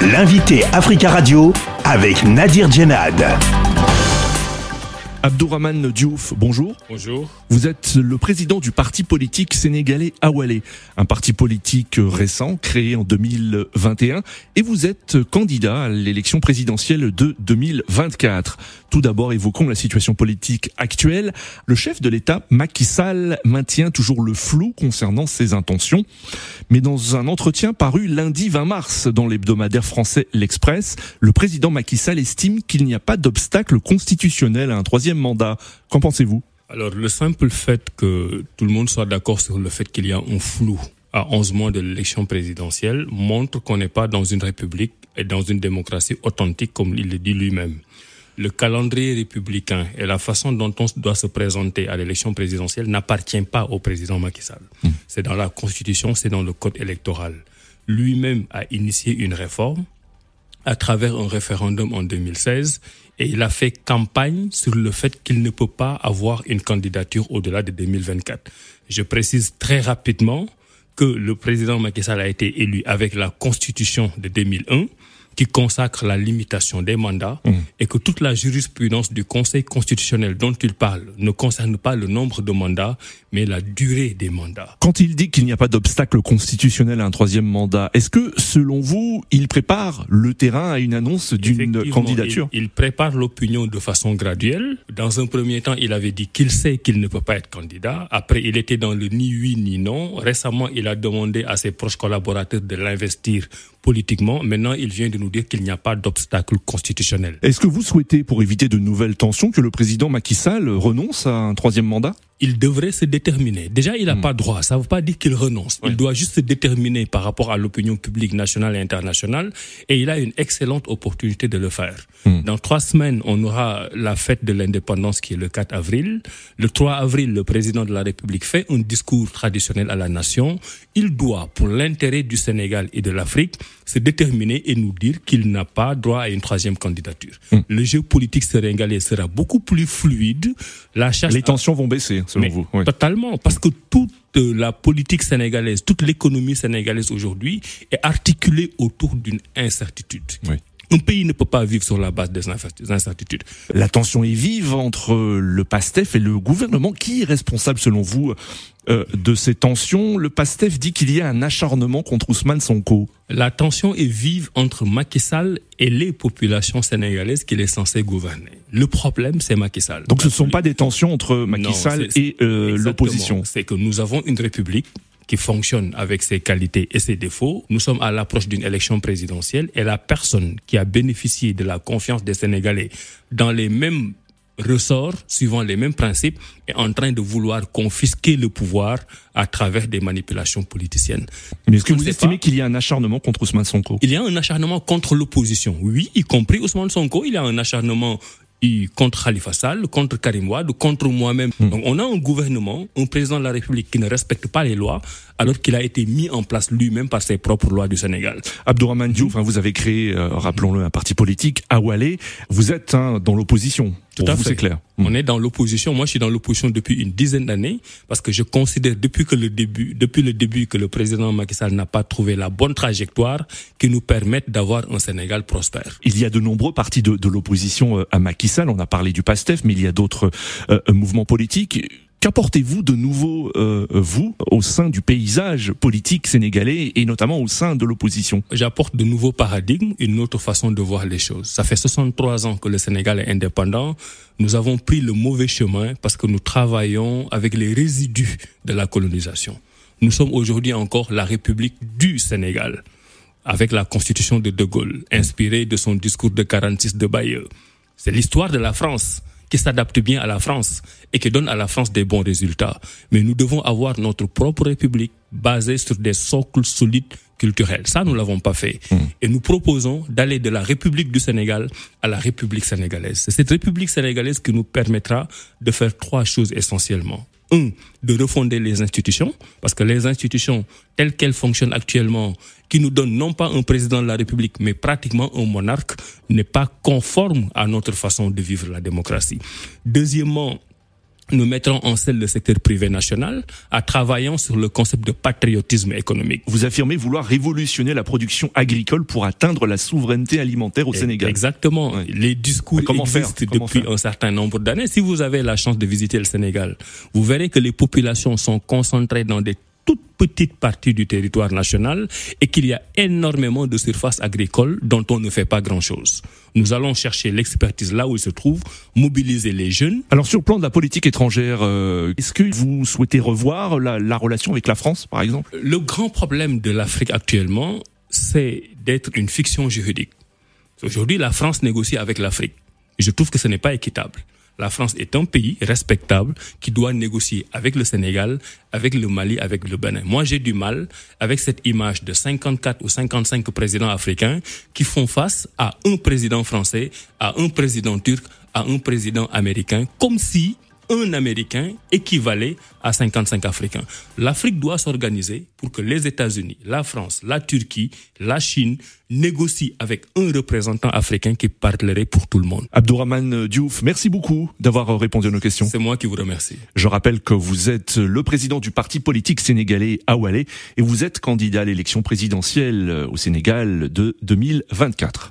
L'invité Africa Radio avec Nadir Djenad. Abdourahman Diouf, bonjour. Bonjour. Vous êtes le président du parti politique sénégalais Awalé, un parti politique récent créé en 2021 et vous êtes candidat à l'élection présidentielle de 2024. Tout d'abord, évoquons la situation politique actuelle. Le chef de l'État, Macky Sall, maintient toujours le flou concernant ses intentions. Mais dans un entretien paru lundi 20 mars dans l'hebdomadaire français L'Express, le président Macky Sall estime qu'il n'y a pas d'obstacle constitutionnel à un troisième mandat. Qu'en pensez-vous? Alors, le simple fait que tout le monde soit d'accord sur le fait qu'il y a un flou à 11 mois de l'élection présidentielle montre qu'on n'est pas dans une république et dans une démocratie authentique comme il le dit lui-même. Le calendrier républicain et la façon dont on doit se présenter à l'élection présidentielle n'appartient pas au président Macky Sall. Hmm. C'est dans la Constitution, c'est dans le code électoral. Lui-même a initié une réforme à travers un référendum en 2016 et il a fait campagne sur le fait qu'il ne peut pas avoir une candidature au-delà de 2024. Je précise très rapidement que le président Macky Sall a été élu avec la constitution de 2001 qui consacre la limitation des mandats mmh. et que toute la jurisprudence du Conseil constitutionnel dont il parle ne concerne pas le nombre de mandats, mais la durée des mandats. Quand il dit qu'il n'y a pas d'obstacle constitutionnel à un troisième mandat, est-ce que, selon vous, il prépare le terrain à une annonce d'une candidature il, il, prépare l'opinion de façon graduelle. Dans un premier temps, il avait dit qu'il sait qu'il ne peut pas être candidat. Après, il était dans le ni oui ni non. Récemment, il a demandé à ses proches collaborateurs de l'investir politiquement. Maintenant, il vient de nous dire qu'il n'y a pas d'obstacle constitutionnel. Est-ce que vous souhaitez, pour éviter de nouvelles tensions, que le président Macky Sall renonce à un troisième mandat? Il devrait se déterminer. Déjà, il n'a hmm. pas droit. Ça ne veut pas dire qu'il renonce. Il doit juste se déterminer par rapport à l'opinion publique nationale et internationale. Et il a une excellente opportunité de le faire. Hmm. Dans trois semaines, on aura la fête de l'indépendance qui est le 4 avril. Le 3 avril, le président de la République fait un discours traditionnel à la nation. Il doit, pour l'intérêt du Sénégal et de l'Afrique, se déterminer et nous dire qu'il n'a pas droit à une troisième candidature. Hmm. Le jeu politique sénégalais sera beaucoup plus fluide. La Les tensions vont baisser selon vous. Totalement, parce que toute la politique sénégalaise, toute l'économie sénégalaise aujourd'hui est articulée autour d'une incertitude. Un pays ne peut pas vivre sur la base des incertitudes. La tension est vive entre le PASTEF et le gouvernement. Qui est responsable, selon vous, euh, de ces tensions? Le PASTEF dit qu'il y a un acharnement contre Ousmane Sonko. La tension est vive entre Macky Sall et les populations sénégalaises qu'il est censé gouverner. Le problème, c'est Macky Sall. Donc ce ne sont pas des tensions entre Macky Sall et euh, l'opposition. C'est que nous avons une république qui fonctionne avec ses qualités et ses défauts. Nous sommes à l'approche d'une élection présidentielle et la personne qui a bénéficié de la confiance des Sénégalais dans les mêmes ressorts, suivant les mêmes principes, est en train de vouloir confisquer le pouvoir à travers des manipulations politiciennes. Mais est-ce que vous estimez qu'il y a un acharnement contre Ousmane Sonko? Il y a un acharnement contre l'opposition, oui, y compris Ousmane Sonko. Il y a un acharnement contre Khalifa Sall, contre Karim Wade, contre moi-même. Hmm. Donc on a un gouvernement, un président de la République qui ne respecte pas les lois, alors qu'il a été mis en place lui-même par ses propres lois du Sénégal. Abdourahmane Diouf, hein, vous avez créé, euh, rappelons-le, un parti politique, Awalé. Vous êtes hein, dans l'opposition. Tout à fait. c'est clair. Hmm. On est dans l'opposition. Moi, je suis dans l'opposition depuis une dizaine d'années parce que je considère depuis que le début, depuis le début que le président Macky Sall n'a pas trouvé la bonne trajectoire qui nous permette d'avoir un Sénégal prospère. Il y a de nombreux partis de, de l'opposition euh, à Macky Sall. On a parlé du PASTEF, mais il y a d'autres euh, mouvements politiques Qu'apportez-vous de nouveau, euh, vous, au sein du paysage politique sénégalais et notamment au sein de l'opposition? J'apporte de nouveaux paradigmes, une autre façon de voir les choses. Ça fait 63 ans que le Sénégal est indépendant. Nous avons pris le mauvais chemin parce que nous travaillons avec les résidus de la colonisation. Nous sommes aujourd'hui encore la République du Sénégal, avec la constitution de De Gaulle, inspirée de son discours de 46 de Bayeux. C'est l'histoire de la France qui s'adapte bien à la France et qui donne à la France des bons résultats. Mais nous devons avoir notre propre République basée sur des socles solides culturels. Ça, nous l'avons pas fait. Hmm. Et nous proposons d'aller de la République du Sénégal à la République sénégalaise. C'est cette République sénégalaise qui nous permettra de faire trois choses essentiellement un, de refonder les institutions, parce que les institutions telles qu'elles fonctionnent actuellement, qui nous donnent non pas un président de la République, mais pratiquement un monarque, n'est pas conforme à notre façon de vivre la démocratie. Deuxièmement, nous mettrons en scène le secteur privé national à travaillant sur le concept de patriotisme économique. Vous affirmez vouloir révolutionner la production agricole pour atteindre la souveraineté alimentaire au Sénégal. Exactement. Les discours comment existent depuis un certain nombre d'années. Si vous avez la chance de visiter le Sénégal, vous verrez que les populations sont concentrées dans des petite partie du territoire national et qu'il y a énormément de surfaces agricoles dont on ne fait pas grand-chose. Nous allons chercher l'expertise là où il se trouve, mobiliser les jeunes. Alors sur le plan de la politique étrangère, euh, est-ce que vous souhaitez revoir la, la relation avec la France, par exemple? Le grand problème de l'Afrique actuellement, c'est d'être une fiction juridique. Aujourd'hui, la France négocie avec l'Afrique. Je trouve que ce n'est pas équitable. La France est un pays respectable qui doit négocier avec le Sénégal, avec le Mali, avec le Bénin. Moi, j'ai du mal avec cette image de 54 ou 55 présidents africains qui font face à un président français, à un président turc, à un président américain, comme si un Américain équivalait à 55 Africains. L'Afrique doit s'organiser pour que les États-Unis, la France, la Turquie, la Chine négocient avec un représentant africain qui parlerait pour tout le monde. Abdourahman Diouf, merci beaucoup d'avoir répondu à nos questions. C'est moi qui vous remercie. Je rappelle que vous êtes le président du parti politique sénégalais Awalé et vous êtes candidat à l'élection présidentielle au Sénégal de 2024.